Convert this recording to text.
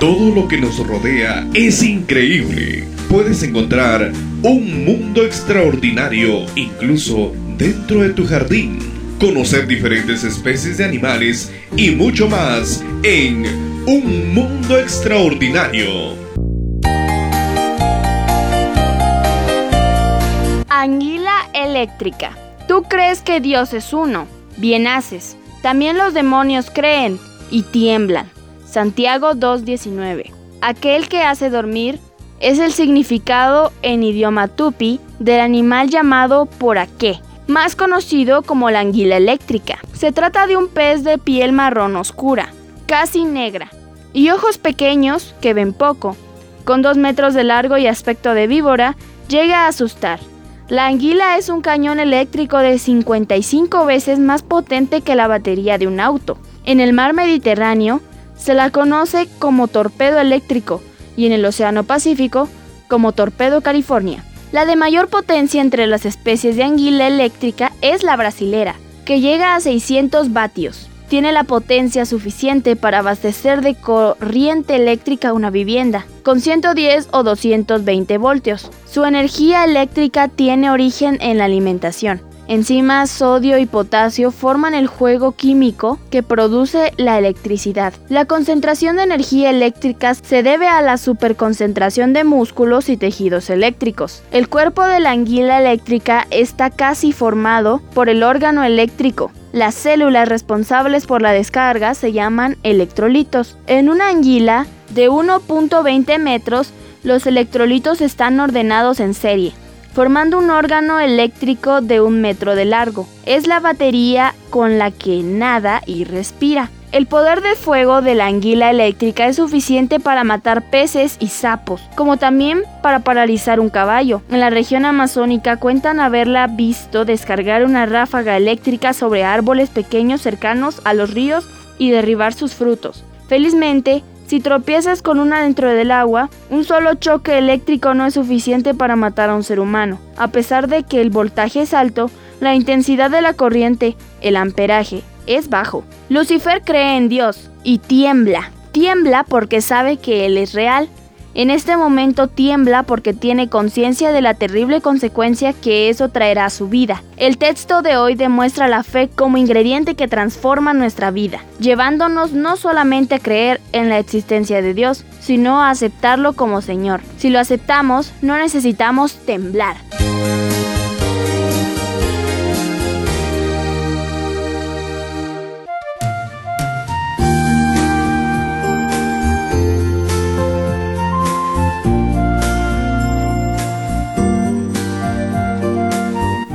Todo lo que nos rodea es increíble. Puedes encontrar un mundo extraordinario incluso dentro de tu jardín. Conocer diferentes especies de animales y mucho más en Un Mundo Extraordinario. Anguila eléctrica. Tú crees que Dios es uno. Bien haces. También los demonios creen y tiemblan. Santiago 2.19. Aquel que hace dormir es el significado en idioma tupi del animal llamado poraqué, más conocido como la anguila eléctrica. Se trata de un pez de piel marrón oscura, casi negra, y ojos pequeños que ven poco. Con dos metros de largo y aspecto de víbora, llega a asustar. La anguila es un cañón eléctrico de 55 veces más potente que la batería de un auto. En el mar Mediterráneo se la conoce como torpedo eléctrico y en el Océano Pacífico como torpedo California. La de mayor potencia entre las especies de anguila eléctrica es la brasilera, que llega a 600 vatios tiene la potencia suficiente para abastecer de corriente eléctrica una vivienda, con 110 o 220 voltios. Su energía eléctrica tiene origen en la alimentación. Enzimas, sodio y potasio forman el juego químico que produce la electricidad. La concentración de energía eléctrica se debe a la superconcentración de músculos y tejidos eléctricos. El cuerpo de la anguila eléctrica está casi formado por el órgano eléctrico, las células responsables por la descarga se llaman electrolitos. En una anguila de 1.20 metros, los electrolitos están ordenados en serie, formando un órgano eléctrico de un metro de largo. Es la batería con la que nada y respira. El poder de fuego de la anguila eléctrica es suficiente para matar peces y sapos, como también para paralizar un caballo. En la región amazónica cuentan haberla visto descargar una ráfaga eléctrica sobre árboles pequeños cercanos a los ríos y derribar sus frutos. Felizmente, si tropiezas con una dentro del agua, un solo choque eléctrico no es suficiente para matar a un ser humano. A pesar de que el voltaje es alto, la intensidad de la corriente, el amperaje, es bajo. Lucifer cree en Dios y tiembla. Tiembla porque sabe que Él es real. En este momento tiembla porque tiene conciencia de la terrible consecuencia que eso traerá a su vida. El texto de hoy demuestra la fe como ingrediente que transforma nuestra vida, llevándonos no solamente a creer en la existencia de Dios, sino a aceptarlo como Señor. Si lo aceptamos, no necesitamos temblar.